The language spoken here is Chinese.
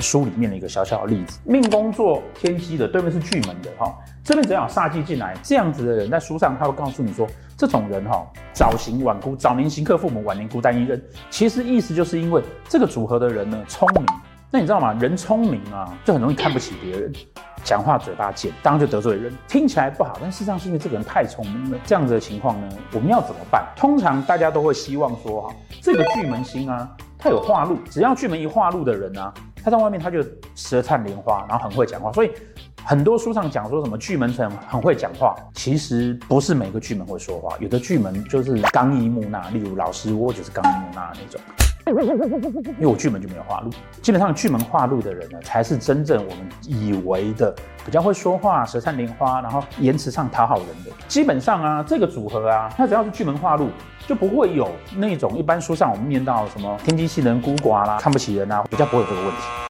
书里面的一个小小的例子。命宫坐天机的对面是巨门的哈，这边只要有煞气进来，这样子的人在书上他会告诉你说，这种人哈早行晚孤，早年行克父母，晚年孤单一人。其实意思就是因为这个组合的人呢聪明，那你知道吗？人聪明啊，就很容易看不起别人。讲话嘴巴贱，当然就得罪人，听起来不好，但事实上是因为这个人太聪明了。这样子的情况呢，我们要怎么办？通常大家都会希望说，哈，这个巨门星啊，他有化禄，只要巨门一化禄的人啊，他在外面他就舌灿莲花，然后很会讲话。所以很多书上讲说什么巨门很很会讲话，其实不是每个巨门会说话，有的巨门就是刚一木讷，例如老师我就是刚一木讷那种。因为我巨门就没有化禄，基本上巨门化禄的人呢，才是真正我们以为的比较会说话、舌灿莲花，然后言辞上讨好人的。基本上啊，这个组合啊，它只要是巨门化禄，就不会有那种一般书上我们念到什么天机气人孤寡啦、看不起人啊，比较不会有这个问题。